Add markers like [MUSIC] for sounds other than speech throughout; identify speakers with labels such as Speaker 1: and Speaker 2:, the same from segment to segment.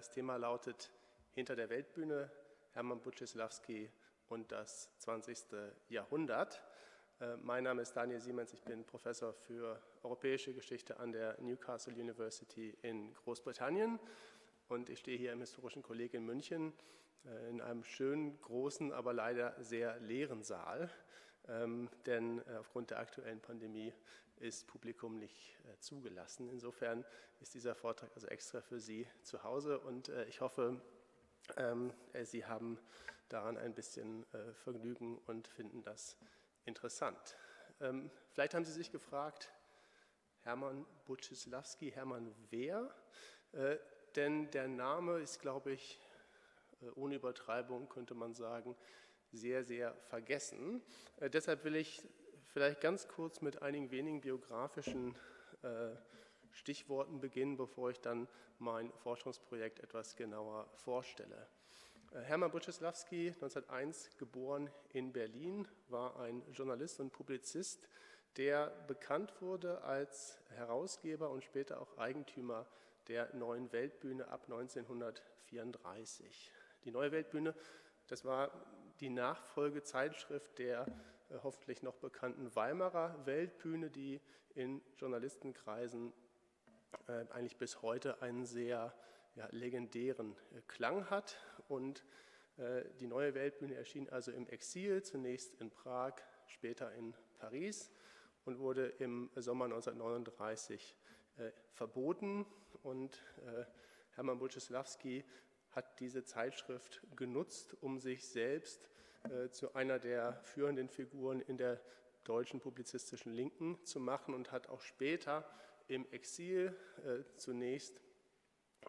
Speaker 1: Das Thema lautet Hinter der Weltbühne, Hermann Butchislawski und das 20. Jahrhundert. Äh, mein Name ist Daniel Siemens, ich bin Professor für europäische Geschichte an der Newcastle University in Großbritannien und ich stehe hier im Historischen Kolleg in München äh, in einem schönen, großen, aber leider sehr leeren Saal, ähm, denn äh, aufgrund der aktuellen Pandemie ist Publikum nicht äh, zugelassen. Insofern ist dieser Vortrag also extra für Sie zu Hause und äh, ich hoffe, ähm, äh, Sie haben daran ein bisschen Vergnügen und finden das interessant. Ähm, vielleicht haben Sie sich gefragt, Hermann Buczyslawski, Hermann wer? Denn der Name ist, glaube ich, ohne Übertreibung könnte man sagen, sehr, sehr vergessen. deshalb will ich vielleicht ganz kurz mit einigen wenigen biografischen äh, Stichworten beginnen, bevor ich dann mein Forschungsprojekt etwas genauer vorstelle. Äh, Hermann Buczyslawski, 1901 geboren in Berlin, war ein Journalist und Publizist, der bekannt wurde als Herausgeber und später auch Eigentümer der Neuen Weltbühne ab 1934. Die Neue Weltbühne, das war die Nachfolgezeitschrift der hoffentlich noch bekannten Weimarer Weltbühne, die in Journalistenkreisen äh, eigentlich bis heute einen sehr ja, legendären äh, Klang hat. Und die neue Weltbühne erschien also im Exil, zunächst in Prag, später in Paris und wurde im Sommer 1939 verboten. Und Hermann Buczyslawski hat diese Zeitschrift genutzt, um sich selbst äh, zu einer der führenden Figuren in der deutschen publizistischen Linken zu machen und hat auch später im Exil äh, zunächst,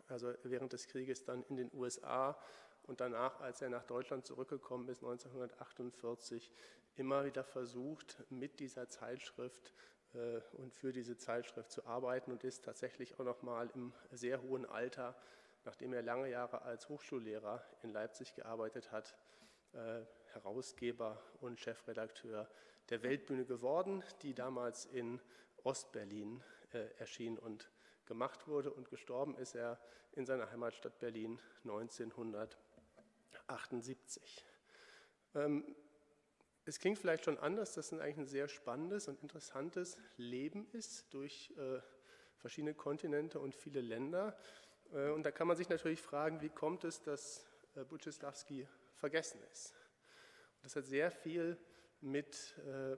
Speaker 1: also während des Krieges dann in den USA und danach, als er nach Deutschland zurückgekommen ist, 1948, immer wieder versucht, mit dieser Zeitschrift äh, und für diese Zeitschrift zu arbeiten und ist tatsächlich auch noch mal im sehr hohen Alter, nachdem er lange Jahre als Hochschullehrer in Leipzig gearbeitet hat, äh, Herausgeber und Chefredakteur der Weltbühne geworden, die damals in Ostberlin äh, erschien und gemacht wurde. Und gestorben ist er in seiner Heimatstadt Berlin 1978. Ähm, es klingt vielleicht schon anders, dass es eigentlich ein sehr spannendes und interessantes Leben ist durch äh, verschiedene Kontinente und viele Länder. Äh, und da kann man sich natürlich fragen, wie kommt es, dass äh, Buczyslawski vergessen ist. Das hat sehr viel mit äh,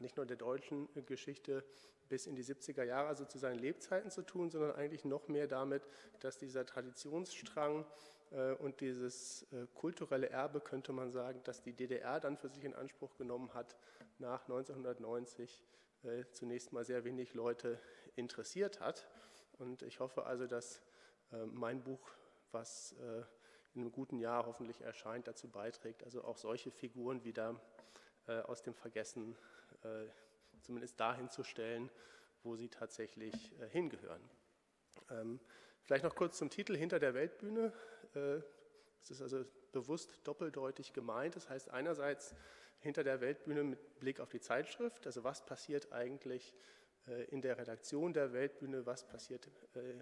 Speaker 1: nicht nur der deutschen Geschichte bis in die 70er Jahre, also zu seinen Lebzeiten zu tun, sondern eigentlich noch mehr damit, dass dieser Traditionsstrang äh, und dieses äh, kulturelle Erbe, könnte man sagen, dass die DDR dann für sich in Anspruch genommen hat, nach 1990 äh, zunächst mal sehr wenig Leute interessiert hat. Und ich hoffe also, dass äh, mein Buch, was äh, in einem guten Jahr hoffentlich erscheint, dazu beiträgt, also auch solche Figuren wieder äh, aus dem Vergessen äh, zumindest dahin zu stellen, wo sie tatsächlich äh, hingehören. Ähm, vielleicht noch kurz zum Titel Hinter der Weltbühne. Es ist also bewusst doppeldeutig gemeint. Das heißt einerseits hinter der Weltbühne mit Blick auf die Zeitschrift, also was passiert eigentlich in der Redaktion der Weltbühne, was passiert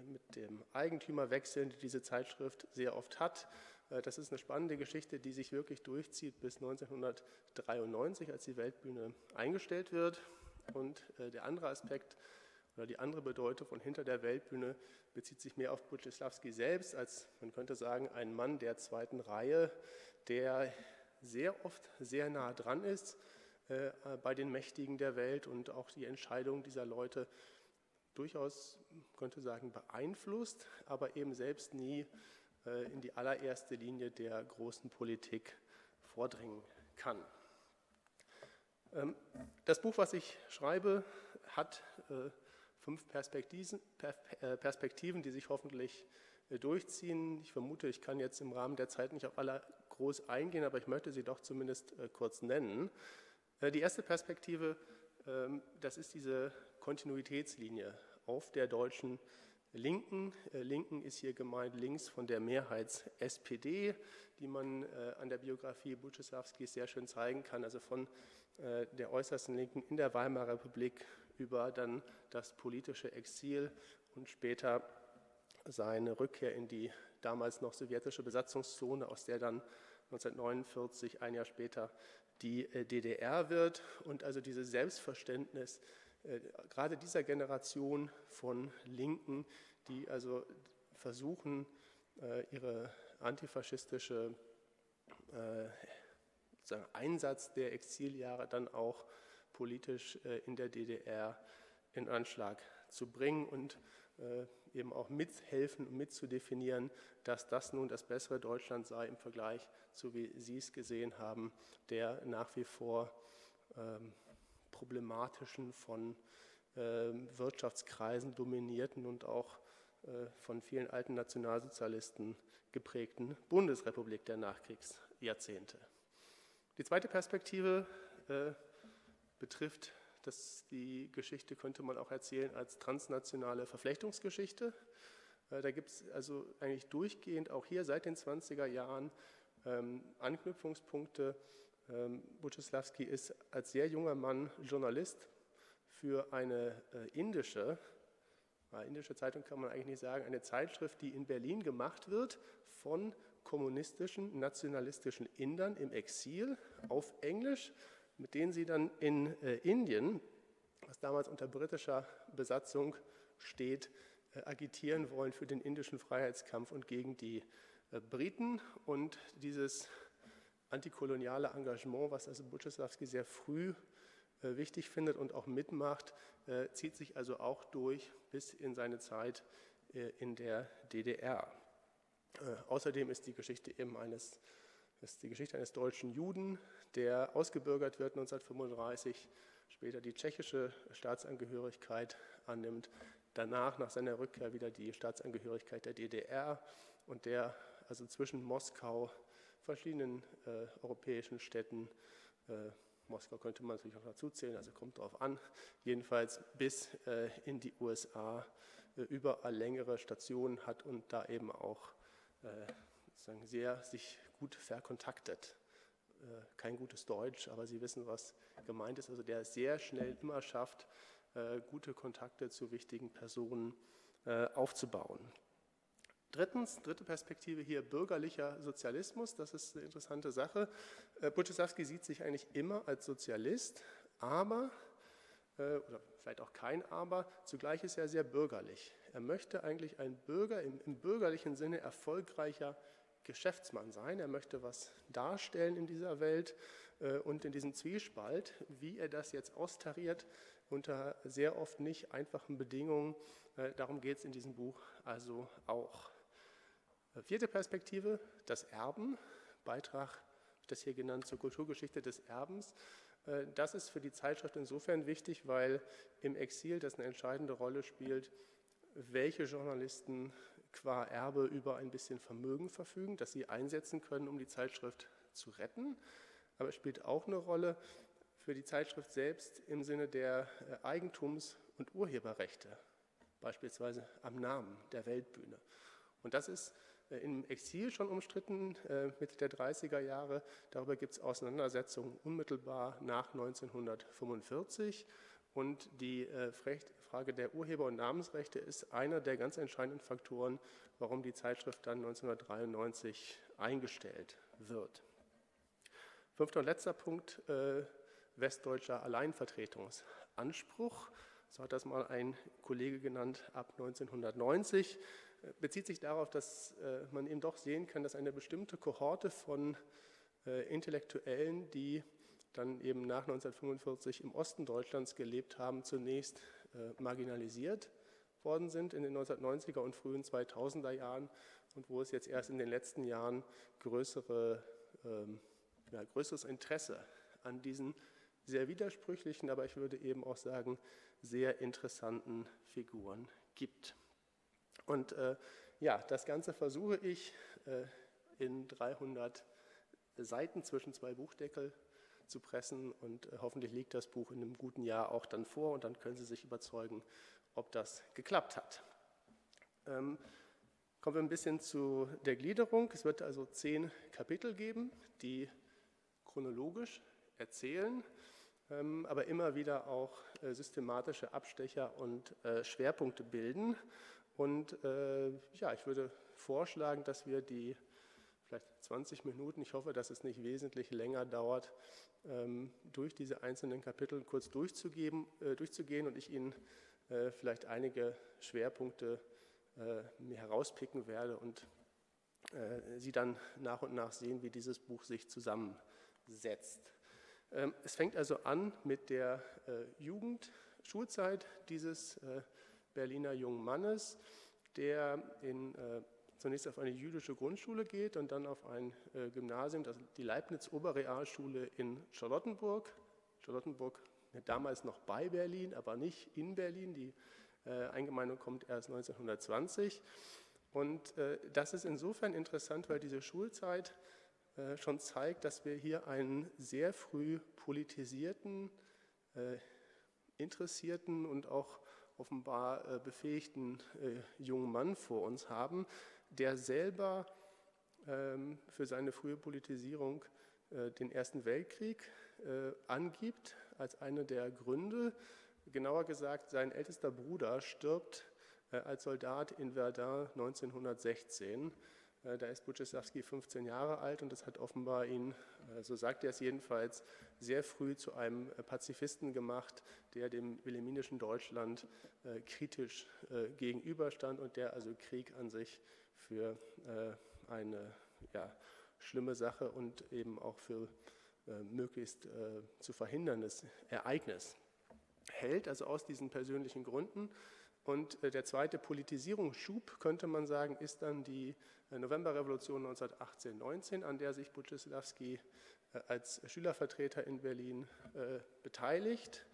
Speaker 1: mit dem Eigentümerwechsel, die diese Zeitschrift sehr oft hat. Äh, das ist eine spannende Geschichte, die sich wirklich durchzieht bis 1993, als die Weltbühne eingestellt wird. Und der andere Aspekt oder die andere Bedeutung von hinter der Weltbühne bezieht sich mehr auf Buczyslawski selbst, als man könnte sagen, ein Mann der zweiten Reihe, der sehr oft sehr nah dran ist äh, bei den Mächtigen der Welt und auch die Entscheidungen dieser Leute durchaus, könnte sagen, beeinflusst, aber eben selbst nie äh, in die allererste Linie der großen Politik vordringen kann. Ähm, das Buch, was ich schreibe, hat fünf Perspektiven, Perspektiven, die sich hoffentlich durchziehen. Ich vermute, ich kann jetzt im Rahmen der Zeit nicht auf alle groß eingehen, aber ich möchte sie doch zumindest kurz nennen. Die erste Perspektive, ähm, das ist diese Kontinuitätslinie auf der deutschen Linken. Linken ist hier gemeint links von der Mehrheits-SPD, die man an der Biografie Buczysławskis sehr schön zeigen kann, also von der äußersten Linken in der Weimarer Republik über dann das politische Exil und später seine Rückkehr in die damals noch sowjetische Besatzungszone, aus der dann 1949, ein Jahr später, die äh, DDR wird. Und also dieses Selbstverständnis äh, gerade dieser Generation von Linken, die also versuchen, äh, ihre antifaschistische Einsatz der Exiljahre dann auch politisch in der DDR in Anschlag zu bringen und eben auch mithelfen und mitzudefinieren, dass das nun das bessere Deutschland sei im Vergleich zu wie Sie es gesehen haben, der nach wie vor ähm, problematischen, von ähm, Wirtschaftskreisen dominierten und auch äh, von vielen alten Nationalsozialisten geprägten Bundesrepublik der Nachkriegsjahrzehnte. Die zweite Perspektive äh, betrifft dass die Geschichte könnte man auch erzählen als transnationale Verflechtungsgeschichte. Äh, da gibt es also eigentlich durchgehend auch hier seit den 20er Jahren ähm, Anknüpfungspunkte. Ähm, ist als sehr junger Mann Journalist für eine äh, indische, indische Zeitung kann man eigentlich nicht sagen, eine Zeitschrift, die in Berlin gemacht wird von kommunistischen, nationalistischen Indern im Exil auf Englisch mit denen sie dann in äh, Indien, was damals unter britischer Besatzung steht, äh, agitieren wollen für den indischen Freiheitskampf und gegen die Briten. Und dieses antikoloniale Engagement, was also Buczysławski sehr früh äh, wichtig findet und auch mitmacht, äh, zieht sich also auch durch bis in seine Zeit äh, in der DDR. außerdem ist die Geschichte eben eines ist die Geschichte eines deutschen Juden, der ausgebürgert wird 1935, später die tschechische Staatsangehörigkeit annimmt, danach nach seiner Rückkehr wieder die Staatsangehörigkeit der DDR und der also zwischen Moskau, verschiedenen äh, europäischen Städten, äh, Moskau könnte man natürlich auch dazu zählen, also kommt darauf an, jedenfalls bis äh, in die USA äh, überall längere Stationen hat und da eben auch äh, sehr sich gut verkontaktet. Äh, kein gutes Deutsch, aber Sie wissen, was gemeint ist. Also der sehr schnell immer schafft, gute Kontakte zu wichtigen Personen aufzubauen. Drittens, dritte Perspektive hier, bürgerlicher Sozialismus. Das ist eine interessante Sache. Buczysławski sieht sich eigentlich immer als Sozialist, aber, oder vielleicht auch kein Aber, zugleich ist er sehr bürgerlich. Er möchte eigentlich ein Bürger, im, im bürgerlichen Sinne erfolgreicher Geschäftsmann sein, er möchte was darstellen in dieser Welt äh, und in diesem Zwiespalt, wie er das jetzt austariert, unter sehr oft nicht einfachen Bedingungen. Äh, darum geht es in diesem Buch also auch. Äh, vierte Perspektive, das Erben, Beitrag, das hier genannt zur Kulturgeschichte des Erbens. Das ist für die Zeitschrift insofern wichtig, weil im Exil das eine entscheidende Rolle spielt, welche Journalisten qua Erbe über ein bisschen Vermögen verfügen, das sie einsetzen können, um die Zeitschrift zu retten. Aber es spielt auch eine Rolle für die Zeitschrift selbst im Sinne der äh, Eigentums- und Urheberrechte, beispielsweise am Namen der Weltbühne. Und das ist äh, im Exil schon umstritten, äh, Mitte der 30er Jahre. Darüber gibt es Auseinandersetzungen unmittelbar nach 1945. Und die Frage der Urheber- und Namensrechte ist einer der ganz entscheidenden Faktoren, warum die Zeitschrift dann 1993 eingestellt wird. Fünfter und letzter Punkt, äh, westdeutscher Alleinvertretungsanspruch. So hat das mal ein Kollege genannt ab 1990. Äh, bezieht sich darauf, dass äh, man eben doch sehen kann, dass eine bestimmte Kohorte von äh, Intellektuellen, die dann eben nach 1945 im Osten Deutschlands gelebt haben, zunächst marginalisiert worden sind in den 1990er und frühen 2000er Jahren und wo es jetzt erst in den letzten Jahren größere, ähm, ja, größeres Interesse an diesen sehr widersprüchlichen, aber ich würde eben auch sagen, sehr interessanten Figuren gibt. Und äh, ja, das Ganze versuche ich äh, in 300 Seiten zwischen zwei Buchdeckel zu pressen und äh, hoffentlich liegt das Buch in einem guten Jahr auch dann vor und dann können Sie sich überzeugen, ob das geklappt hat. Ähm, kommen wir ein bisschen zu der Gliederung. Es wird also zehn Kapitel geben, die chronologisch erzählen, aber immer wieder auch äh, systematische Abstecher und äh, Schwerpunkte bilden. Und äh, ja, ich würde vorschlagen, dass wir die vielleicht 20 Minuten, ich hoffe, dass es nicht wesentlich länger dauert, ähm, durch diese einzelnen Kapitel kurz durchzugeben, durchzugehen und ich Ihnen vielleicht einige Schwerpunkte herauspicken werde und Sie dann nach und nach sehen, wie dieses Buch sich zusammensetzt. Ähm, es fängt also an mit der äh, Jugend, Schulzeit dieses äh, Berliner jungen Mannes, der in, äh, zunächst auf eine jüdische Grundschule geht und dann auf ein Gymnasium, das, die Leibniz-Oberrealschule in Charlottenburg. Charlottenburg damals noch bei Berlin, aber nicht in Berlin. Die Eingemeindung kommt erst 1920. Und das ist insofern interessant, weil diese Schulzeit schon zeigt, dass wir hier einen sehr früh politisierten, äh, interessierten und auch offenbar äh, befähigten jungen Mann vor uns haben, der selber ähm, für seine frühe Politisierung den Ersten Weltkrieg angibt als eine der Gründe. Genauer gesagt, sein ältester Bruder stirbt als Soldat in Verdun 1916 äh, da ist Buczysławski 15 Jahre alt und das hat offenbar ihn, äh, so sagt er es jedenfalls, sehr früh zu einem äh, Pazifisten gemacht, der dem wilhelminischen Deutschland kritisch gegenüberstand und der also Krieg an sich für eine ja, schlimme Sache und eben auch für möglichst zu verhinderndes Ereignis hält, also aus diesen persönlichen Gründen. Und der zweite Politisierungsschub, könnte man sagen, ist dann die Novemberrevolution 1918-19, an der sich Buczysławski äh, als Schülervertreter in Berlin äh, beteiligt.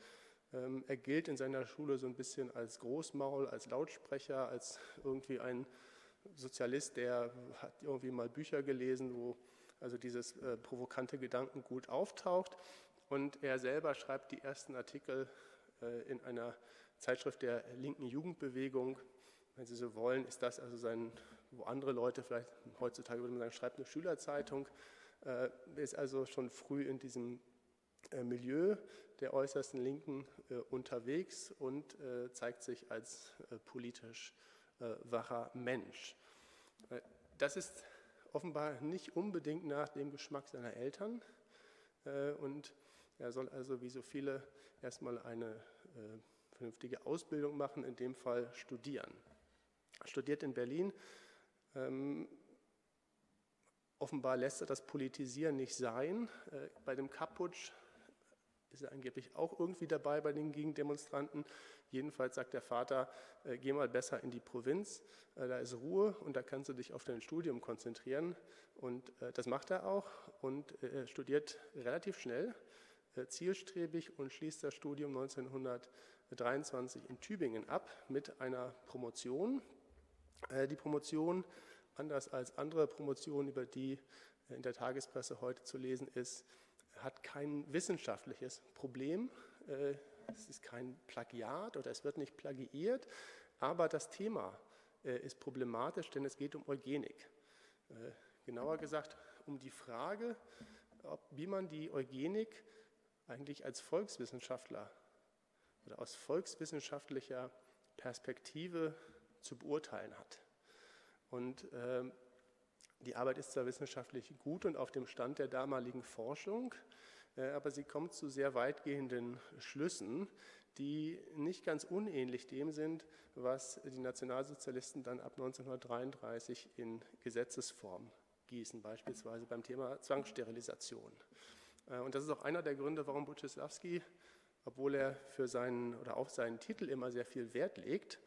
Speaker 1: Ähm, er gilt in seiner Schule so ein bisschen als Großmaul, als Lautsprecher, als irgendwie ein Sozialist, der hat irgendwie mal Bücher gelesen, wo also dieses äh, provokante Gedankengut auftaucht. Und er selber schreibt die ersten Artikel in einer Zeitschrift der linken Jugendbewegung. Wenn Sie so wollen, ist das also sein wo andere Leute vielleicht heutzutage würde man sagen, schreibt eine Schülerzeitung, äh, ist also schon früh in diesem äh, Milieu der äußersten Linken äh, unterwegs und zeigt sich als politisch wacher Mensch. Das ist offenbar nicht unbedingt nach dem Geschmack seiner Eltern und er soll also wie so viele erstmal eine vernünftige Ausbildung machen, in dem Fall studieren. Er studiert in Berlin ähm, offenbar lässt er das Politisieren nicht sein. Äh, bei dem Kapputsch ist er angeblich auch irgendwie dabei bei den Gegendemonstranten. Jedenfalls sagt der Vater, äh, geh mal besser in die Provinz, äh, da ist Ruhe und da kannst du dich auf dein Studium konzentrieren. Und äh, das macht er auch und er studiert relativ schnell, äh, zielstrebig und schließt das Studium 1923 in Tübingen ab mit einer Promotion, äh, die Promotion, anders als andere Promotionen, über die äh, in der Tagespresse heute zu lesen ist, hat kein wissenschaftliches Problem. Äh, es ist kein Plagiat oder es wird nicht plagiiert, aber das Thema ist problematisch, denn es geht um Eugenik. Genauer gesagt um die Frage, wie man die Eugenik eigentlich als Volkswissenschaftler oder aus volkswissenschaftlicher Perspektive zu beurteilen hat. Und äh, die Arbeit ist zwar wissenschaftlich gut und auf dem Stand der damaligen Forschung, äh, aber sie kommt zu sehr weitgehenden Schlüssen, die nicht ganz unähnlich dem sind, was die Nationalsozialisten dann ab 1933 in Gesetzesform gießen, beispielsweise beim Thema Zwangssterilisation. Äh, und das ist auch einer der Gründe, warum Buczysławski, obwohl er für seinen oder auf seinen Titel immer sehr viel Wert legt,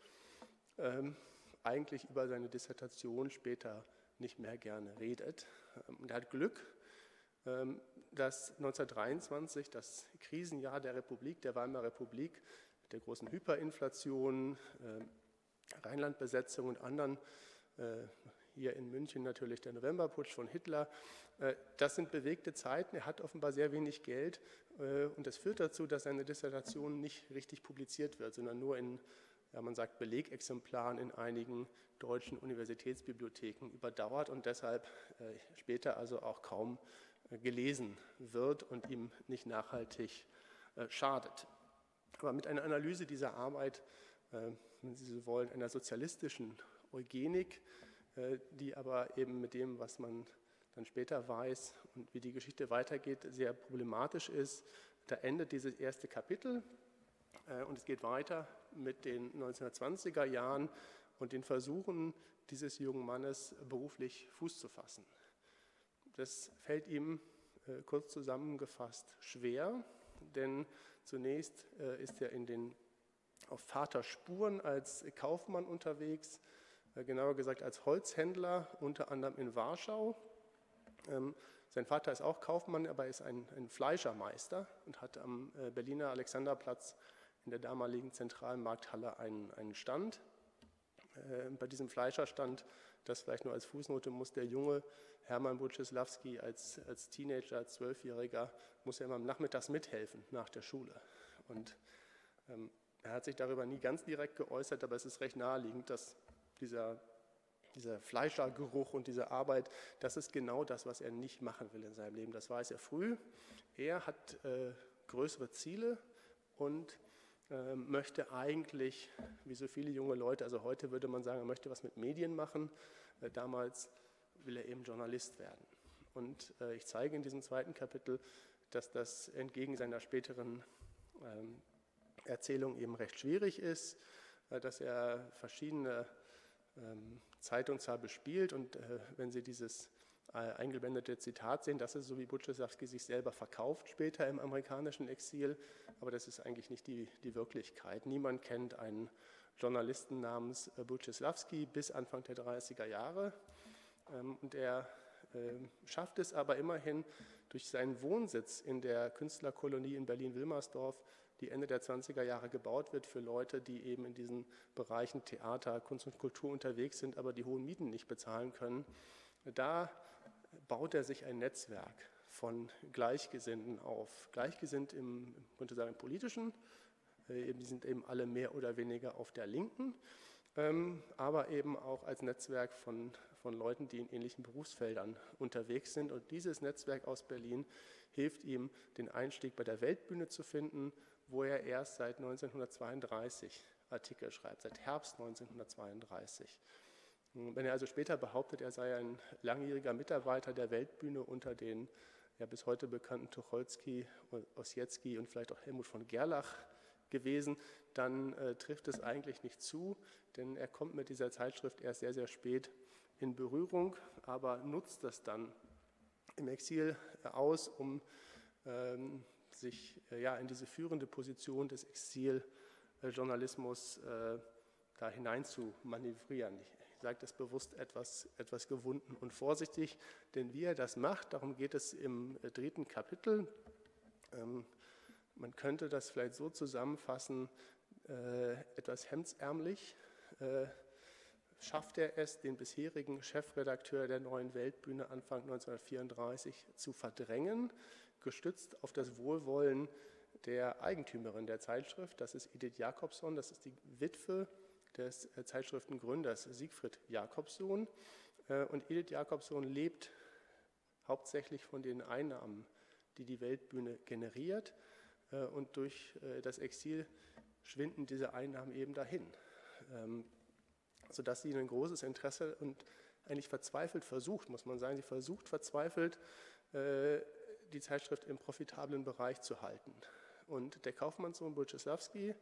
Speaker 1: ähm, eigentlich über seine Dissertation später nicht mehr gerne redet. Ähm, und er hat Glück, ähm, dass 1923, das Krisenjahr der Republik, der Weimarer Republik, der großen Hyperinflation, Rheinlandbesetzung und anderen, hier in München natürlich der Novemberputsch von Hitler, das sind bewegte Zeiten. Er hat offenbar sehr wenig Geld und das führt dazu, dass seine Dissertation nicht richtig publiziert wird, sondern nur in ja, man sagt Belegexemplaren in einigen deutschen Universitätsbibliotheken überdauert und deshalb äh, später also auch kaum äh, gelesen wird und ihm nicht nachhaltig äh, schadet. Aber mit einer Analyse dieser Arbeit, äh, wenn Sie so wollen, einer sozialistischen Eugenik, äh, die aber eben mit dem, was man dann später weiß und wie die Geschichte weitergeht, sehr problematisch ist, da endet dieses erste Kapitel äh, und es geht weiter mit den 1920er Jahren und den Versuchen dieses jungen Mannes beruflich Fuß zu fassen. Das fällt ihm äh, kurz zusammengefasst schwer, denn zunächst äh, ist er in den auf Vaterspuren als Kaufmann unterwegs, genauer gesagt als Holzhändler, unter anderem in Warschau. Ähm, sein Vater ist auch Kaufmann, aber ist ein, ein Fleischermeister und hat am Berliner Alexanderplatz in der damaligen zentralen Markthalle einen, einen Stand. Äh, bei diesem Fleischerstand, das vielleicht nur als Fußnote, muss der junge Hermann Buczylawski als, als Teenager, als Zwölfjähriger, muss er immer nachmittags mithelfen nach der Schule. Und ähm, er hat sich darüber nie ganz direkt geäußert, aber es ist recht naheliegend, dass dieser, dieser Fleischergeruch und diese Arbeit, das ist genau das, was er nicht machen will in seinem Leben. Das weiß er früh. Er hat äh, größere Ziele und ähm, möchte eigentlich, wie so viele junge Leute, also heute würde man sagen, er möchte was mit Medien machen. Äh, damals will er eben Journalist werden. Und äh, ich zeige in diesem zweiten Kapitel, dass das entgegen seiner späteren ähm, Erzählung eben recht schwierig ist, äh, dass er verschiedene ähm, Zeitungen zwar bespielt und wenn Sie dieses äh, eingeblendete Zitat sehen. Das ist so, wie Butchesawski sich selber verkauft später im amerikanischen Exil, aber das ist eigentlich nicht die, die Wirklichkeit. Niemand kennt einen Journalisten namens äh, Butcheslawski bis Anfang der 30er Jahre ähm, und er ähm, schafft es aber immerhin durch seinen Wohnsitz in der Künstlerkolonie in Berlin-Wilmersdorf, die Ende der 20er Jahre gebaut wird für Leute, die eben in diesen Bereichen Theater, Kunst und Kultur unterwegs sind, aber die hohen Mieten nicht bezahlen können. Da baut er sich ein Netzwerk von Gleichgesinnten auf. Gleichgesinnt im, könnte sagen, im politischen, äh, die sind eben alle mehr oder weniger auf der Linken, ähm, aber eben auch als Netzwerk von, von Leuten, die in ähnlichen Berufsfeldern unterwegs sind. Und dieses Netzwerk aus Berlin hilft ihm, den Einstieg bei der Weltbühne zu finden, wo er erst seit 1932 Artikel schreibt, seit Herbst 1932. Wenn er also später behauptet, er sei ein langjähriger Mitarbeiter der Weltbühne unter den ja, bis heute bekannten Tucholsky, Ossietzky und vielleicht auch Helmut von Gerlach gewesen, dann äh, trifft es eigentlich nicht zu, denn er kommt mit dieser Zeitschrift erst sehr, sehr spät in Berührung, aber nutzt das dann im Exil äh, aus, um ähm, sich äh, ja, in diese führende Position des Exiljournalismus äh, da hinein zu manövrieren sage das bewusst etwas, etwas gewunden und vorsichtig, denn wie er das macht, darum geht es im äh, dritten Kapitel. Ähm, man könnte das vielleicht so zusammenfassen, etwas hemdsärmlich schafft er es, den bisherigen Chefredakteur der Neuen Weltbühne Anfang 1934 zu verdrängen, gestützt auf das Wohlwollen der Eigentümerin der Zeitschrift, das ist Edith Jakobson, das ist die Witwe des äh, Zeitschriftengründers Siegfried Jakobsohn. Äh, und Edith Jakobsohn lebt hauptsächlich von den Einnahmen, die die Weltbühne generiert. Äh, und durch das Exil schwinden diese Einnahmen eben dahin, ähm, sodass sie ein großes Interesse und eigentlich verzweifelt versucht, muss man sagen, sie versucht verzweifelt, die Zeitschrift im profitablen Bereich zu halten. Und der Kaufmannssohn Bulczewski,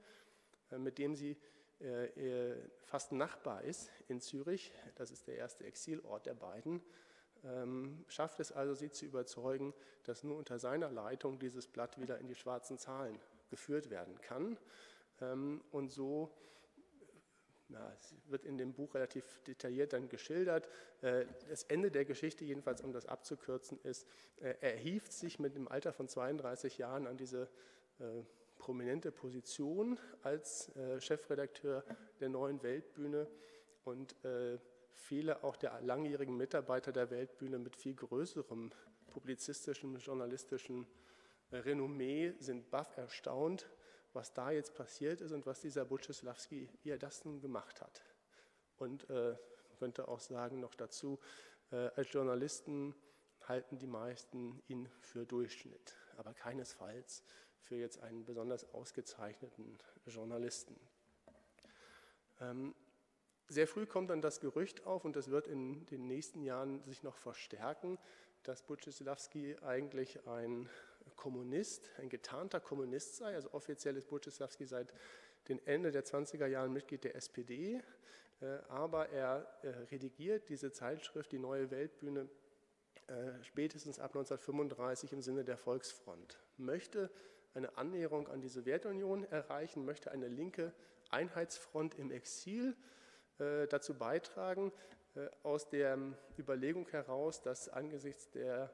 Speaker 1: mit dem sie äh, fast Nachbar ist in Zürich, das ist der erste Exilort der beiden, ähm, schafft es also, sie zu überzeugen, dass nur unter seiner Leitung dieses Blatt wieder in die schwarzen Zahlen geführt werden kann. Ähm, und so ja, es wird in dem Buch relativ detailliert dann geschildert. Äh, das Ende der Geschichte, jedenfalls um das abzukürzen, ist, äh, er hieft sich mit dem Alter von 32 Jahren an diese äh, prominente Position als Chefredakteur der neuen Weltbühne und viele auch der langjährigen Mitarbeiter der Weltbühne mit viel größerem publizistischen, journalistischen Renommee sind baff erstaunt, was da jetzt passiert ist und was dieser Butcheslawski, wie er das nun gemacht hat. Und äh, könnte auch sagen noch dazu, äh, als Journalisten halten die meisten ihn für Durchschnitt, aber keinesfalls für jetzt einen besonders ausgezeichneten Journalisten. Ähm, sehr früh kommt dann das Gerücht auf und das wird in den nächsten Jahren sich noch verstärken, dass Butcheslawski eigentlich ein Kommunist, ein getarnter Kommunist sei. Also offiziell ist Buczysławski seit den Ende der 20er Jahren Mitglied der SPD, äh, aber er äh, redigiert diese Zeitschrift, die Neue Weltbühne, äh, spätestens ab 1935 im Sinne der Volksfront, möchte eine Annäherung an die Sowjetunion erreichen, möchte eine linke Einheitsfront im Exil dazu beitragen, aus der Überlegung heraus, dass angesichts der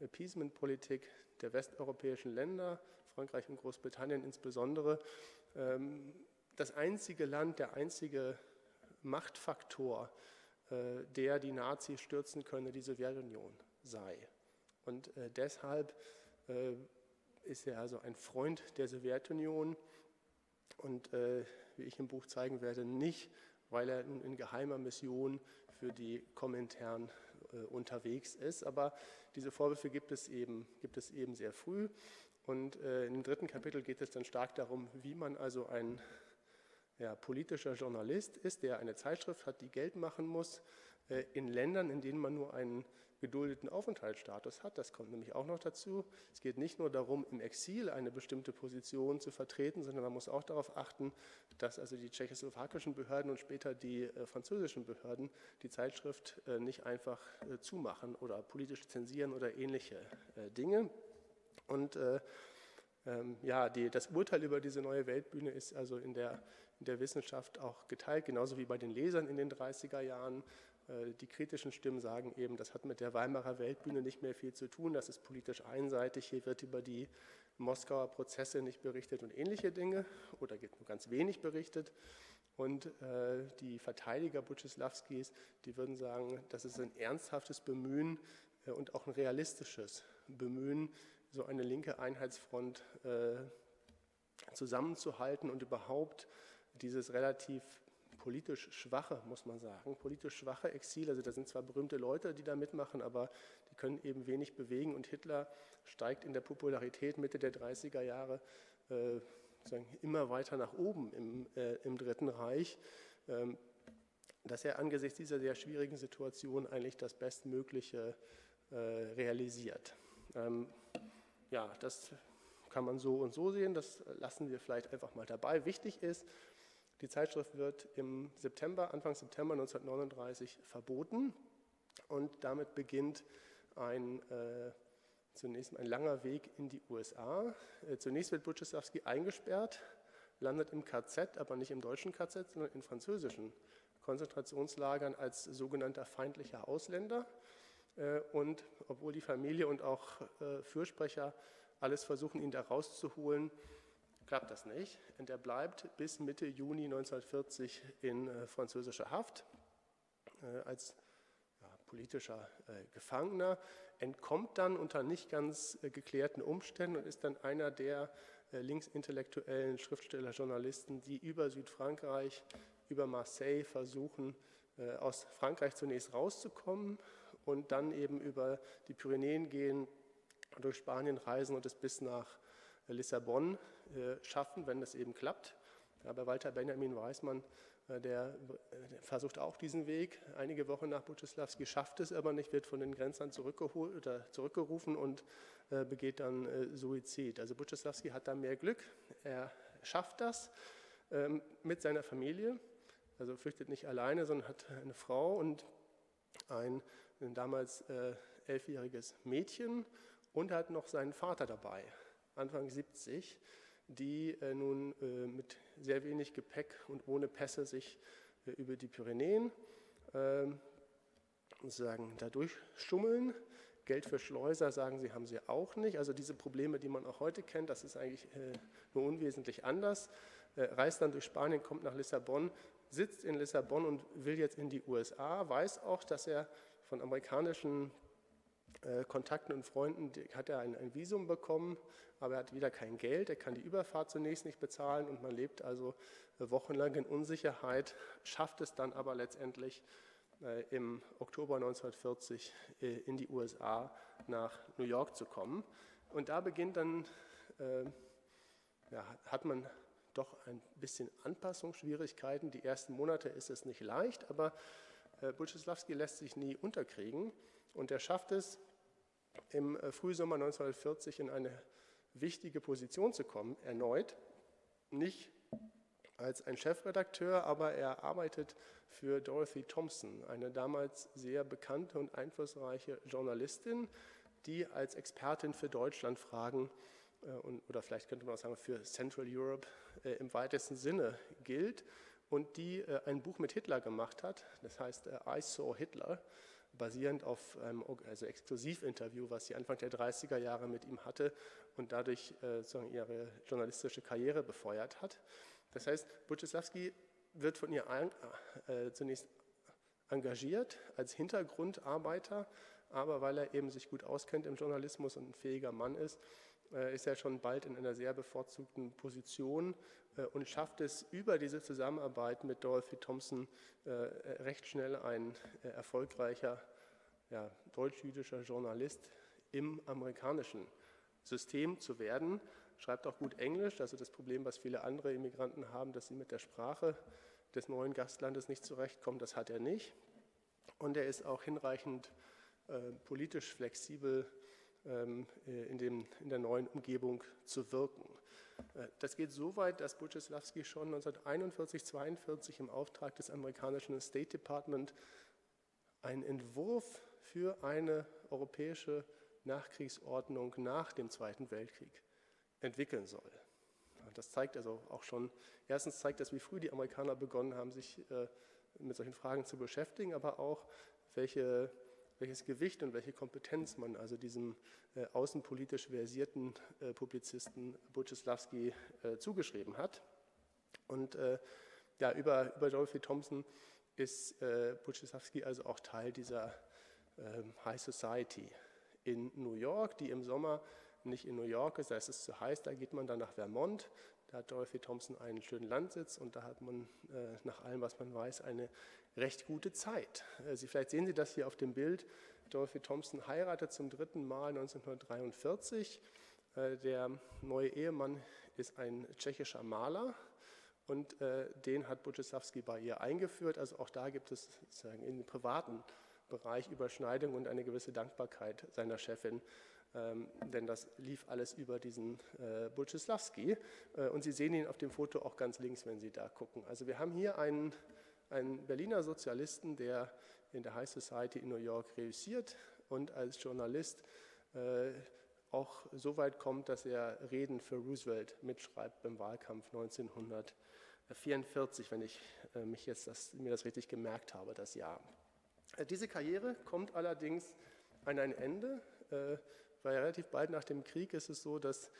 Speaker 1: Appeasement-Politik der westeuropäischen Länder, Frankreich und Großbritannien insbesondere, ähm, das einzige Land, der einzige Machtfaktor, äh, der die Nazis stürzen könne, die Sowjetunion sei. Und äh, deshalb äh, ist er also ein Freund der Sowjetunion und, wie ich im Buch zeigen werde, nicht, weil er in geheimer Mission für die Kommentaren unterwegs ist, aber diese Vorwürfe gibt es eben, gibt es eben sehr früh. Und äh, im dritten Kapitel geht es dann stark darum, wie man also ein ja, politischer Journalist ist, der eine Zeitschrift hat, die Geld machen muss, äh, in Ländern, in denen man nur einen geduldeten Aufenthaltsstatus hat. Das kommt nämlich auch noch dazu. Es geht nicht nur darum, im Exil eine bestimmte Position zu vertreten, sondern man muss auch darauf achten, dass also die tschechoslowakischen Behörden und später die äh, französischen Behörden die Zeitschrift äh, nicht einfach äh, zumachen oder politisch zensieren oder ähnliche äh, Dinge. Und äh, ähm, ja, die, das Urteil über diese neue Weltbühne ist also in der, in der Wissenschaft auch geteilt, genauso wie bei den Lesern in den 30er Jahren. Äh, die kritischen Stimmen sagen eben, das hat mit der Weimarer Weltbühne nicht mehr viel zu tun, das ist politisch einseitig, hier wird über die Moskauer Prozesse nicht berichtet und ähnliche Dinge oder nur ganz wenig berichtet. Und äh, die Verteidiger Butchislawskis, die würden sagen, das ist ein ernsthaftes Bemühen äh, und auch ein realistisches Bemühen, so eine linke Einheitsfront äh, zusammenzuhalten und überhaupt dieses relativ politisch schwache, muss man sagen, politisch schwache Exil. Also da sind zwar berühmte Leute, die da mitmachen, aber die können eben wenig bewegen. Und Hitler steigt in der Popularität Mitte der 30er Jahre äh, immer weiter nach oben im, äh, im Dritten Reich, ähm, dass er angesichts dieser sehr schwierigen Situation eigentlich das Bestmögliche äh, realisiert. Ähm, ja, das kann man so und so sehen, das lassen wir vielleicht einfach mal dabei. Wichtig ist, die Zeitschrift wird im September, Anfang September 1939 verboten und damit beginnt ein, äh, zunächst ein langer Weg in die USA. Äh, zunächst wird Butchesawski eingesperrt, landet im KZ, aber nicht im deutschen KZ, sondern in französischen Konzentrationslagern als sogenannter feindlicher Ausländer. Äh, und obwohl die Familie und auch äh, Fürsprecher alles versuchen, ihn da rauszuholen, klappt das nicht. Und er bleibt bis Mitte Juni 1940 in äh, französischer Haft äh, als politischer äh, Gefangener, entkommt dann unter nicht ganz geklärten Umständen und ist dann einer der linksintellektuellen Schriftsteller, Journalisten, die über Südfrankreich, über Marseille versuchen, aus Frankreich zunächst rauszukommen und dann eben über die Pyrenäen gehen, durch Spanien reisen und es bis nach Lissabon schaffen, wenn das eben klappt. Ja, bei Walter Benjamin weiß man, äh, der, der, versucht auch diesen Weg. Einige Wochen nach Buczysławski schafft es aber nicht, wird von den Grenzern zurückgeholt oder zurückgerufen und äh, begeht dann äh, Suizid. Also Buczysławski hat da mehr Glück. Er schafft das ähm, mit seiner Familie, also flüchtet nicht alleine, sondern hat eine Frau und ein, ein damals äh, elfjähriges Mädchen und hat noch seinen Vater dabei. Anfang 70, die äh, nun äh, mit sehr wenig Gepäck und ohne Pässe sich über die Pyrenäen, ähm, sagen, da durchschummeln. Geld für Schleuser, sagen sie, haben sie auch nicht. Also diese Probleme, die man auch heute kennt, das ist eigentlich nur unwesentlich anders. Reist dann durch Spanien, kommt nach Lissabon, sitzt in Lissabon und will jetzt in die USA, weiß auch, dass er von amerikanischen äh, Kontakten und Freunden hat er ein, ein, Visum bekommen, aber er hat wieder kein Geld, er kann die Überfahrt zunächst nicht bezahlen und man lebt also äh, wochenlang in Unsicherheit, schafft es dann aber letztendlich äh, im Oktober 1940 äh, in die USA nach New York zu kommen. Und da beginnt dann, äh, ja, hat man doch ein bisschen Anpassungsschwierigkeiten. Die ersten Monate ist es nicht leicht, aber äh, Bulczyslawski lässt sich nie unterkriegen und er schafft es, im äh, Frühsommer 1940 in eine wichtige Position zu kommen, erneut. Nicht als ein Chefredakteur, aber er arbeitet für Dorothy Thompson, eine damals sehr bekannte und einflussreiche Journalistin, die als Expertin für Deutschlandfragen äh, oder vielleicht könnte man auch sagen für Central Europe äh, im weitesten Sinne gilt und die ein Buch mit Hitler gemacht hat, das heißt I Saw Hitler basierend auf einem also Exklusivinterview, was sie Anfang der 30er Jahre mit ihm hatte und dadurch äh, ihre journalistische Karriere befeuert hat. Das heißt, Butchislawski wird von ihr äh, zunächst engagiert als Hintergrundarbeiter, aber weil er eben sich gut auskennt im Journalismus und ein fähiger Mann ist, ist er schon bald in einer sehr bevorzugten Position äh, und schafft es über diese Zusammenarbeit mit Dorothy Thompson äh, recht schnell ein erfolgreicher ja, deutsch-jüdischer Journalist im amerikanischen System zu werden. Schreibt auch gut Englisch, also das Problem, was viele andere Immigranten haben, dass sie mit der Sprache des neuen Gastlandes nicht zurechtkommen, das hat er nicht. Und er ist auch hinreichend äh, politisch flexibel in, dem, in der neuen Umgebung zu wirken. Äh, das geht so weit, dass Buczylawski schon 1941, 1942 im Auftrag des amerikanischen State Department einen Entwurf für eine europäische Nachkriegsordnung nach dem Zweiten Weltkrieg entwickeln soll. Das zeigt also auch schon, erstens zeigt das, wie früh die Amerikaner begonnen haben, sich äh, mit solchen Fragen zu beschäftigen, aber auch, welche welches Gewicht und welche Kompetenz man also diesem äh, außenpolitisch versierten äh, Publizisten Buczylawski äh, zugeschrieben hat. Und äh, ja, über, über Dorothy Thompson ist äh, Buczylawski also auch Teil dieser ähm, High Society in New York, die im Sommer nicht in New York ist, da ist es zu heiß, da geht man dann nach Vermont, da hat Dorothy Thompson einen schönen Landsitz und da hat man äh, nach allem, was man weiß, eine recht gute Zeit. Äh, Sie, vielleicht sehen Sie das hier auf dem Bild. Dorothy Thompson heiratet zum dritten Mal 1943. Äh, der neue Ehemann ist ein tschechischer Maler und äh, den hat Buczysawski bei ihr eingeführt. Also auch da gibt es sozusagen im privaten Bereich Überschneidung und eine gewisse Dankbarkeit seiner Chefin ähm, denn das lief alles über diesen äh, Bulczyslawski. Äh, und Sie sehen ihn auf dem Foto auch ganz links, wenn Sie da gucken. Also wir haben hier einen, einen Berliner Sozialisten, der in der High Society in New York reüssiert und als Journalist äh, auch so weit kommt, dass er Reden für Roosevelt mitschreibt beim Wahlkampf 1944, wenn ich äh, mich jetzt das, mir das richtig gemerkt habe, das Jahr. Äh, diese Karriere kommt allerdings an ein Ende. Äh, weil relativ bald nach dem Krieg ist es so, dass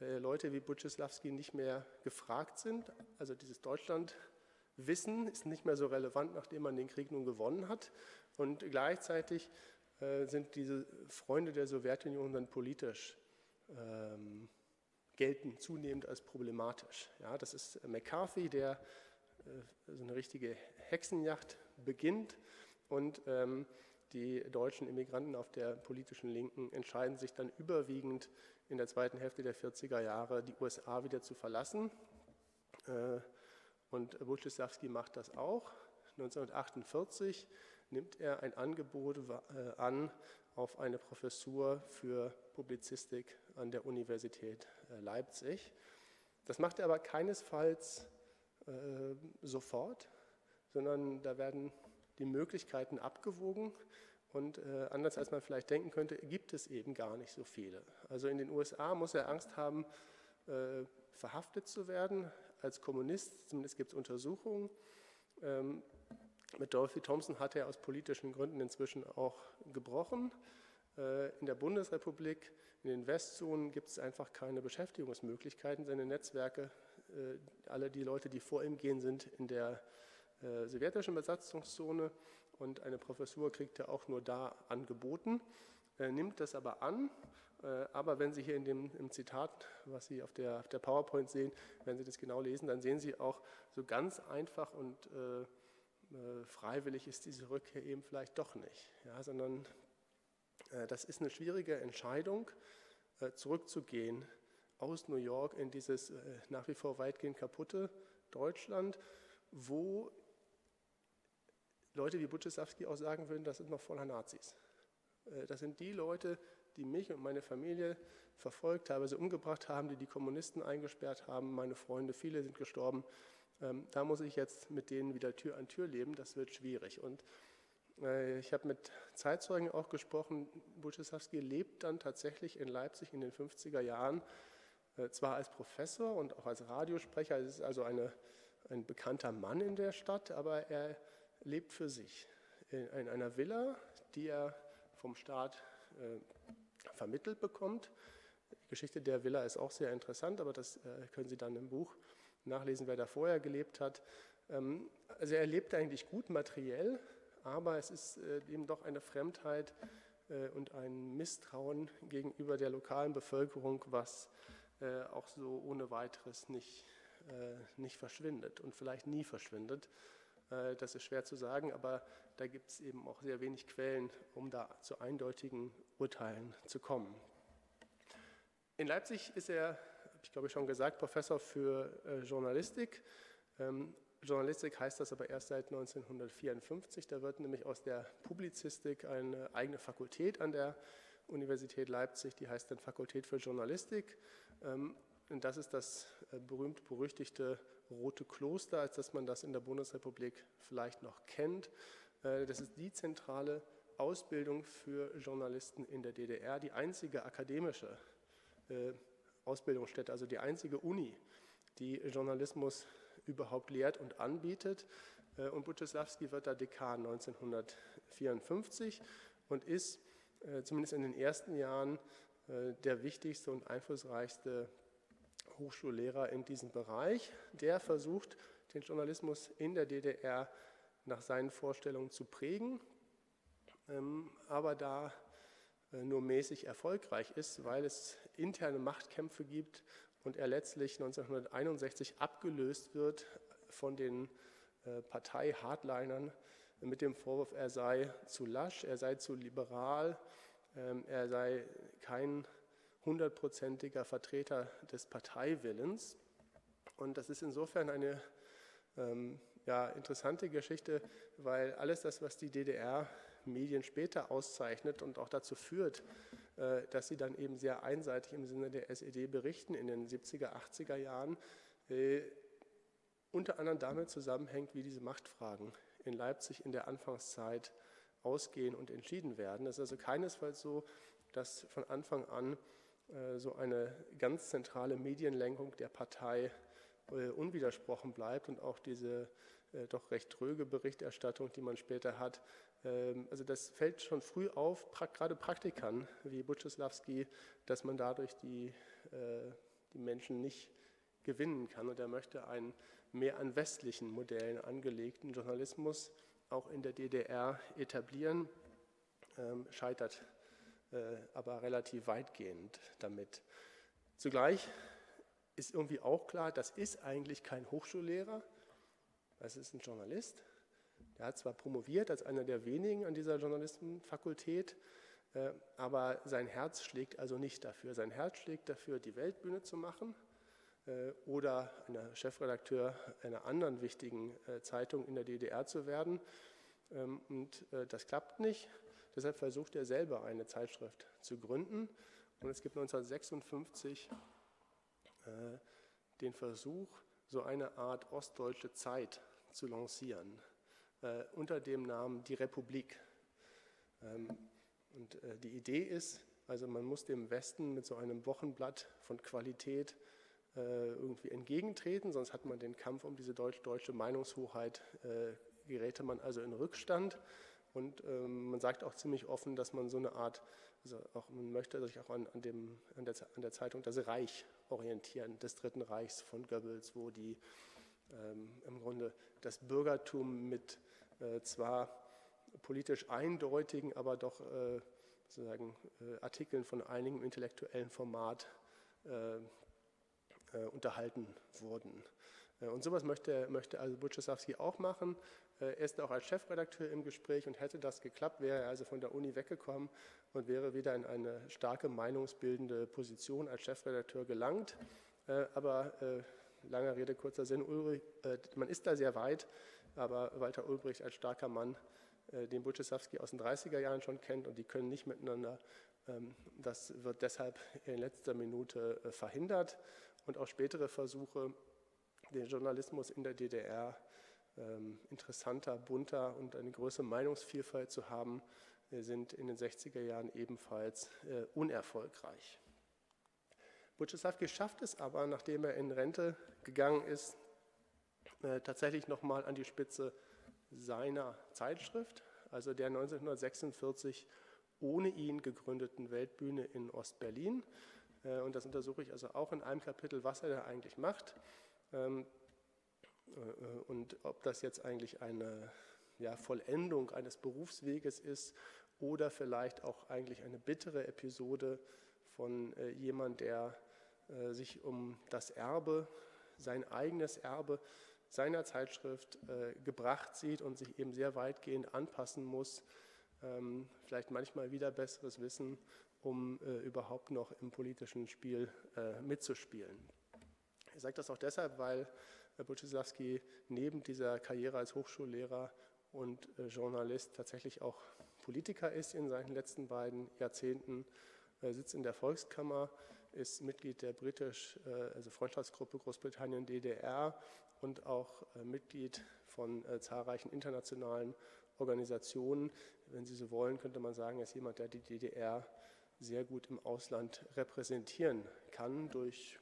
Speaker 1: äh, Leute wie Butchislawski nicht mehr gefragt sind. Also dieses Deutschlandwissen ist nicht mehr so relevant, nachdem man den Krieg nun gewonnen hat. Und gleichzeitig äh, sind diese Freunde der Sowjetunion dann politisch ähm, gelten zunehmend als problematisch. Ja, das ist McCarthy, der äh, so eine richtige Hexenjacht beginnt und ähm, die deutschen Immigranten auf der politischen Linken entscheiden sich dann überwiegend in der zweiten Hälfte der 40er Jahre, die USA wieder zu verlassen. Äh, und Buczysawski macht das auch. 1948 nimmt er ein Angebot äh, an auf eine Professur für Publizistik an der Universität äh, Leipzig. Das macht er aber keinesfalls sofort, sondern da werden die Möglichkeiten abgewogen. Und äh, anders als man vielleicht denken könnte, gibt es eben gar nicht so viele. Also in den USA muss er Angst haben, äh, verhaftet zu werden als Kommunist. Zumindest gibt es Untersuchungen. Ähm, mit Dorothy Thompson hat er aus politischen Gründen inzwischen auch gebrochen. Äh, in der Bundesrepublik, in den Westzonen gibt es einfach keine Beschäftigungsmöglichkeiten. Seine Netzwerke, äh, alle die Leute, die vor ihm gehen, sind in der äh, sowjetischen Besatzungszone und eine Professur kriegt er auch nur da angeboten, nimmt das aber an. Aber wenn Sie hier in dem, im Zitat, was Sie auf der, auf der PowerPoint sehen, wenn Sie das genau lesen, dann sehen Sie auch so ganz einfach und äh, freiwillig ist diese Rückkehr eben vielleicht doch nicht, ja, sondern äh, das ist eine schwierige Entscheidung, äh, zurückzugehen aus New York in dieses nach wie vor weitgehend kaputte Deutschland, wo Leute wie Butchesawski auch sagen würden, das sind noch voller Nazis. Das sind die Leute, die mich und meine Familie verfolgt, teilweise umgebracht haben, die die Kommunisten eingesperrt haben. Meine Freunde, viele sind gestorben. Ähm, da muss ich jetzt mit denen wieder Tür an Tür leben, das wird schwierig. Und äh, ich habe mit Zeitzeugen auch gesprochen, Buczysawski lebt dann tatsächlich in Leipzig in den 50er Jahren, äh, zwar als Professor und auch als Radiosprecher, es ist also eine, ein bekannter Mann in der Stadt, aber er lebt für sich in, in einer Villa, die er vom Staat äh, vermittelt bekommt. Die Geschichte der Villa ist auch sehr interessant, aber das äh, können Sie dann im Buch nachlesen, wer da vorher gelebt hat. Ähm, also er lebt eigentlich gut materiell, aber es ist äh, eben doch eine Fremdheit äh, und ein Misstrauen gegenüber der lokalen Bevölkerung, was äh, auch so ohne weiteres nicht, nicht verschwindet und vielleicht nie verschwindet. Das ist schwer zu sagen, aber da gibt es eben auch sehr wenig Quellen, um da zu eindeutigen Urteilen zu kommen. In Leipzig ist er ich glaube schon gesagt, Professor für äh, Journalistik. Ähm, Journalistik heißt das aber erst seit 1954. Da wird nämlich aus der Publizistik eine eigene Fakultät an der Universität Leipzig, die heißt dann Fakultät für Journalistik. Ähm, und das ist das äh, berühmt-berüchtigte Rote Kloster, als dass man das in der Bundesrepublik vielleicht noch kennt. Äh, das ist die zentrale Ausbildung für Journalisten in der DDR, die einzige akademische äh, Ausbildungsstätte, also die einzige Uni, die Journalismus überhaupt lehrt und anbietet. Äh, und Buczysławski wird da Dekan 1954 und ist zumindest in den ersten Jahren der wichtigste und einflussreichste Hochschullehrer in diesem Bereich. Der versucht, den Journalismus in der DDR nach seinen Vorstellungen zu prägen, ähm, aber da nur mäßig erfolgreich ist, weil es interne Machtkämpfe gibt und er letztlich 1961 abgelöst wird von den äh, Partei-Hardlinern mit dem Vorwurf, er sei zu lasch, er sei zu liberal, ähm, er sei kein hundertprozentiger Vertreter des Parteiwillens. Und das ist insofern eine ähm, ja, interessante Geschichte, weil alles das, was die DDR-Medien später auszeichnet und auch dazu führt, äh, dass sie dann eben sehr einseitig im Sinne der SED berichten in den 70er, 80er Jahren, äh, unter anderem damit zusammenhängt, wie diese Machtfragen in Leipzig in der Anfangszeit ausgehen und entschieden werden. Es ist also keinesfalls so, dass von Anfang an äh, so eine ganz zentrale Medienlenkung der Partei unwidersprochen bleibt und auch diese doch recht tröge Berichterstattung, die man später hat, ähm, also das fällt schon früh auf, gerade Praktikern wie Butcheslawski, dass man dadurch die, äh, die Menschen nicht gewinnen kann. Und er möchte einen mehr an westlichen Modellen angelegten Journalismus auch in der DDR etablieren, ähm, scheitert äh, aber relativ weitgehend damit. Zugleich ist irgendwie auch klar, das ist eigentlich kein Hochschullehrer, das ist ein Journalist er hat zwar promoviert als einer der wenigen an dieser Journalistenfakultät, äh, aber sein Herz schlägt also nicht dafür. Sein Herz schlägt dafür, die Weltbühne zu machen äh, oder einer Chefredakteur einer anderen wichtigen äh, Zeitung in der DDR zu werden. Ähm, und das klappt nicht. Deshalb versucht er selber eine Zeitschrift zu gründen. Und es gibt 1956 den Versuch, so eine Art ostdeutsche Zeit zu lancieren äh, unter dem Namen Die Republik. Ähm, und äh, die Idee ist, also man muss dem Westen mit so einem Wochenblatt von Qualität irgendwie entgegentreten, sonst hat man den Kampf um diese deutsche Meinungshoheit, geräte man also in Rückstand. Und ähm, man sagt auch ziemlich offen, dass man so eine Art, also auch, man möchte sich auch an, an, dem, an, der, an der Zeitung Das Reich orientieren, des Dritten Reichs von Goebbels, wo die ähm, im Grunde das Bürgertum mit äh, zwar politisch eindeutigen, aber doch äh, sozusagen äh, Artikeln von einigem intellektuellen Format äh, äh, unterhalten wurden. Äh, und sowas möchte, möchte also Butchesawski auch machen. Er ist auch als Chefredakteur im Gespräch und hätte das geklappt, wäre er also von der Uni weggekommen und wäre wieder in eine starke meinungsbildende Position als Chefredakteur gelangt. Aber langer Rede, kurzer Sinn, Ulrich, man ist da sehr weit, aber Walter Ulbricht als starker Mann äh, den Buczysawski aus den 30er Jahren schon kennt und die können nicht miteinander. Ähm, das wird deshalb in letzter Minute äh, verhindert und auch spätere Versuche, den Journalismus in der DDR ähm, interessanter, bunter und eine größere Meinungsvielfalt zu haben, äh, sind in den 60er Jahren ebenfalls unerfolgreich. Buczysawski schafft es aber, nachdem er in Rente gegangen ist, tatsächlich nochmal an die Spitze seiner Zeitschrift, also der 1946 ohne ihn gegründeten Weltbühne in Ostberlin. Äh, und das untersuche ich also auch in einem Kapitel, was er da eigentlich macht ähm, äh, und ob das jetzt eigentlich eine ja, Vollendung eines Berufsweges ist oder vielleicht auch eigentlich eine bittere Episode von äh, jemand, der sich um das Erbe, sein eigenes Erbe seiner Zeitschrift äh, gebracht sieht und sich eben sehr weitgehend anpassen muss, ähm, vielleicht manchmal wieder besseres Wissen, um äh, überhaupt noch im politischen Spiel äh, mitzuspielen. Ich sage das auch deshalb, weil äh, Buczysawski neben dieser Karriere als Hochschullehrer und äh, Journalist tatsächlich auch Politiker ist in seinen letzten beiden Jahrzehnten, sitzt in der Volkskammer, ist Mitglied der britisch, äh, also Freundschaftsgruppe Großbritannien-DDR und auch äh, Mitglied von äh, zahlreichen internationalen Organisationen. Wenn Sie so wollen, könnte man sagen, er ist jemand, der die DDR sehr gut im Ausland repräsentieren kann durch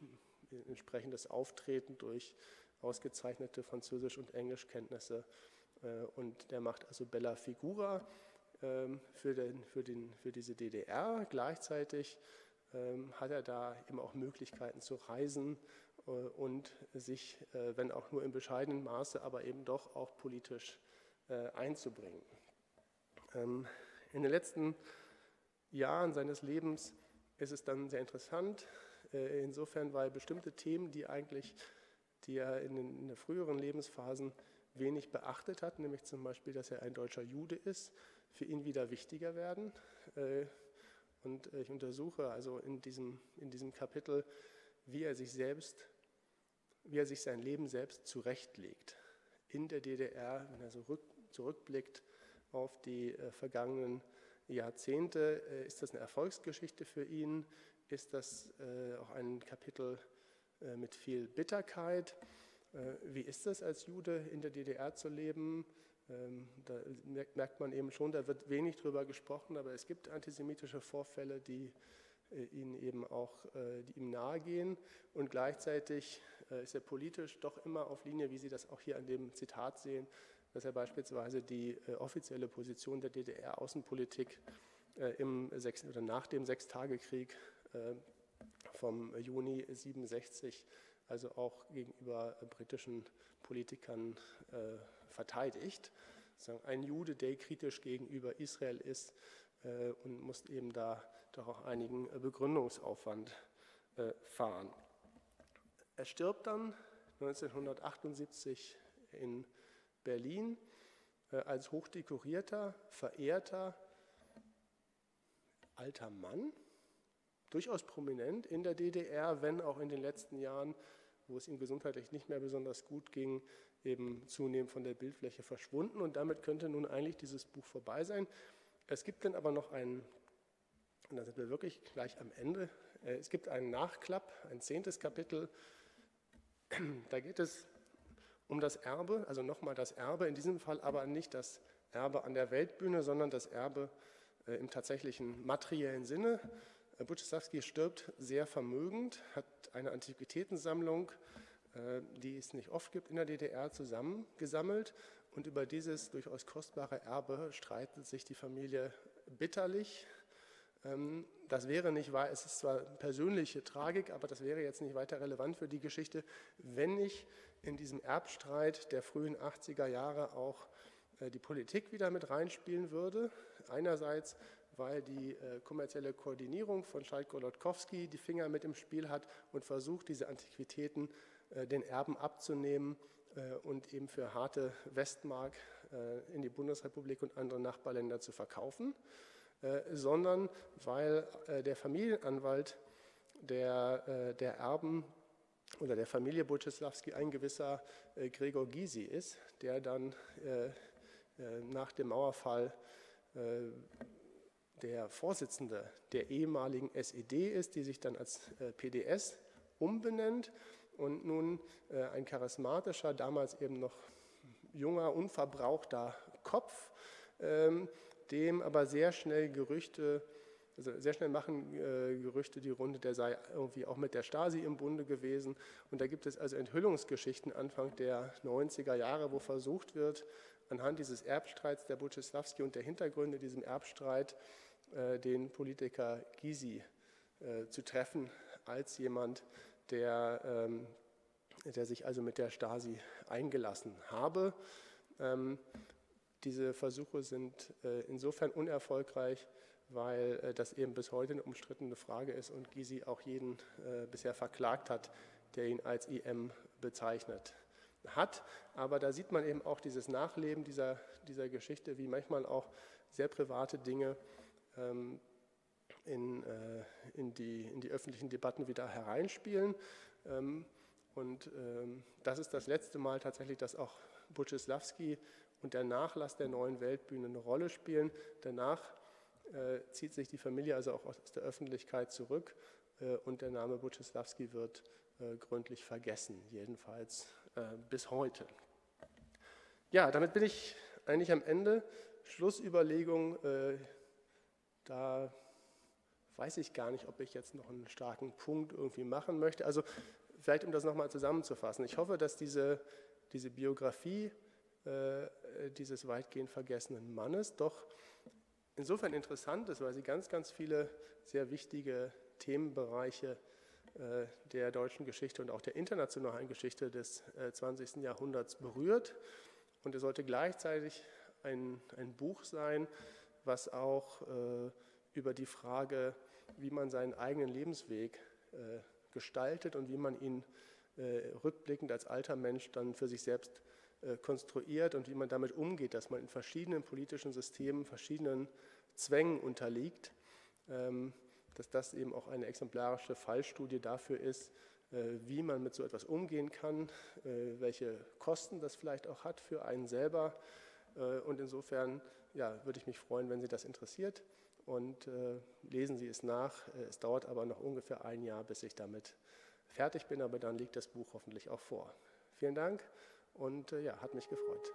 Speaker 1: entsprechendes Auftreten, durch ausgezeichnete Französisch- und Englischkenntnisse. Und der macht also Bella Figura ähm, für, den, für, den, für diese DDR. Gleichzeitig hat er da eben auch Möglichkeiten zu reisen äh, und sich, äh, wenn auch nur in bescheidenem Maße, aber eben doch auch politisch äh, einzubringen. Ähm, in den letzten Jahren seines Lebens ist es dann sehr interessant, insofern, weil bestimmte Themen, die eigentlich, die er in den früheren Lebensphasen wenig beachtet hat, nämlich zum Beispiel, dass er ein deutscher Jude ist, für ihn wieder wichtiger werden. Und ich untersuche also in diesem, in diesem Kapitel, wie er sich selbst wie er sich sein Leben selbst zurechtlegt. In der DDR, wenn er so rück, zurückblickt auf die äh, vergangenen Jahrzehnte, äh, ist das eine Erfolgsgeschichte für ihn? Ist das äh, auch ein Kapitel äh, mit viel Bitterkeit? Äh, wie ist es als Jude in der DDR zu leben? Ähm, da merkt man eben schon, da wird wenig drüber gesprochen, aber es gibt antisemitische Vorfälle, die äh, ihn eben auch, die ihm nahegehen. Und gleichzeitig äh, ist er politisch doch immer auf Linie, wie Sie das auch hier an dem Zitat sehen, dass er beispielsweise die äh, offizielle Position der DDR-Außenpolitik äh, im Sechs oder nach dem Sechstagekrieg vom Juni 67 also auch gegenüber britischen Politikern verteidigt. Ein Jude, der kritisch gegenüber Israel ist und muss eben da doch auch einigen Begründungsaufwand fahren. Er stirbt dann 1978 in Berlin äh, als hochdekorierter, verehrter alter Mann, durchaus prominent in der DDR, wenn auch in den letzten Jahren, wo es ihm gesundheitlich nicht mehr besonders gut ging, eben zunehmend von der Bildfläche verschwunden. Und damit könnte nun eigentlich dieses Buch vorbei sein. Es gibt dann aber noch einen, und da sind wir wirklich gleich am Ende, äh, es gibt einen Nachklapp, ein zehntes Kapitel, [CLEARS THROAT] da geht es um das Erbe, also nochmal das Erbe, in diesem Fall aber nicht das Erbe an der Weltbühne, sondern das Erbe äh, im tatsächlichen materiellen Sinne. Buczysławski stirbt sehr vermögend, hat eine Antiquitätensammlung, die es nicht oft gibt in der DDR, zusammengesammelt. Und über dieses durchaus kostbare Erbe streitet sich die Familie bitterlich. Ähm, das wäre nicht wahr, es ist zwar persönliche Tragik, aber das wäre jetzt nicht weiter relevant für die Geschichte, wenn nicht in diesem Erbstreit der frühen 80er Jahre auch äh, die Politik wieder mit reinspielen würde. Einerseits, weil die äh, kommerzielle Koordinierung von Schalk-Golodkowski die Finger mit im Spiel hat und versucht, diese Antiquitäten äh, den Erben abzunehmen und eben für harte Westmark in die Bundesrepublik und andere Nachbarländer zu verkaufen. Äh, sondern weil äh, der Familienanwalt der, äh, der Erben oder der Familie Buczysławski ein gewisser Gregor Gysi ist, der dann nach dem Mauerfall der Vorsitzende der ehemaligen SED ist, die sich dann als PDS umbenennt und nun ein charismatischer, damals eben noch junger, unverbrauchter Kopf ähm, dem aber sehr schnell Gerüchte, also sehr schnell machen äh, Gerüchte die Runde, der sei irgendwie auch mit der Stasi im Bunde gewesen. Und da gibt es also Enthüllungsgeschichten Anfang der 90er Jahre, wo versucht wird, anhand dieses Erbstreits der Buczysławski und der Hintergründe diesem Erbstreit äh, den Politiker Gysi äh, zu treffen als jemand, der, ähm, der sich also mit der Stasi eingelassen habe. Ähm, diese Versuche sind äh, insofern unerfolgreich, weil äh, das eben bis heute eine umstrittene Frage ist und Gysi auch jeden äh, bisher verklagt hat, der ihn als IM bezeichnet hat. Aber da sieht man eben auch dieses Nachleben dieser, dieser Geschichte, wie manchmal auch sehr private Dinge ähm, in, in, die, in die öffentlichen Debatten wieder hereinspielen. Ähm, und ähm, das ist das letzte Mal tatsächlich, dass auch Buczysławski und der Nachlass der neuen Weltbühne eine Rolle spielen. Danach äh, zieht sich die Familie also auch aus der Öffentlichkeit zurück äh, und der Name Buczysławski wird äh, gründlich vergessen, jedenfalls äh, bis heute. Ja, damit bin ich eigentlich am Ende. Schlussüberlegung, äh, da weiß ich gar nicht, ob ich jetzt noch einen starken Punkt irgendwie machen möchte. Also vielleicht um das nochmal zusammenzufassen. Ich hoffe, dass diese, diese Biografie äh, dieses weitgehend vergessenen Mannes doch insofern interessant ist, weil sie ganz, ganz viele sehr wichtige Themenbereiche äh, der deutschen Geschichte und auch der internationalen Geschichte des 20. Äh, Jahrhunderts berührt. Und es sollte gleichzeitig ein, ein Buch sein, was auch über die Frage, wie man seinen eigenen Lebensweg gestaltet und wie man ihn rückblickend als alter Mensch dann für sich selbst äh, konstruiert und wie man damit umgeht, dass man in verschiedenen politischen Systemen verschiedenen Zwängen unterliegt, ähm, dass das eben auch eine exemplarische Fallstudie dafür ist, äh, wie man mit so etwas umgehen kann, äh, welche Kosten das vielleicht auch hat für einen selber. Und insofern ja, würde ich mich freuen, wenn Sie das interessiert und lesen Sie es nach. Es dauert aber noch ungefähr ein Jahr, bis ich damit fertig bin, aber dann liegt das Buch hoffentlich auch vor. Vielen Dank und äh, ja, hat mich gefreut.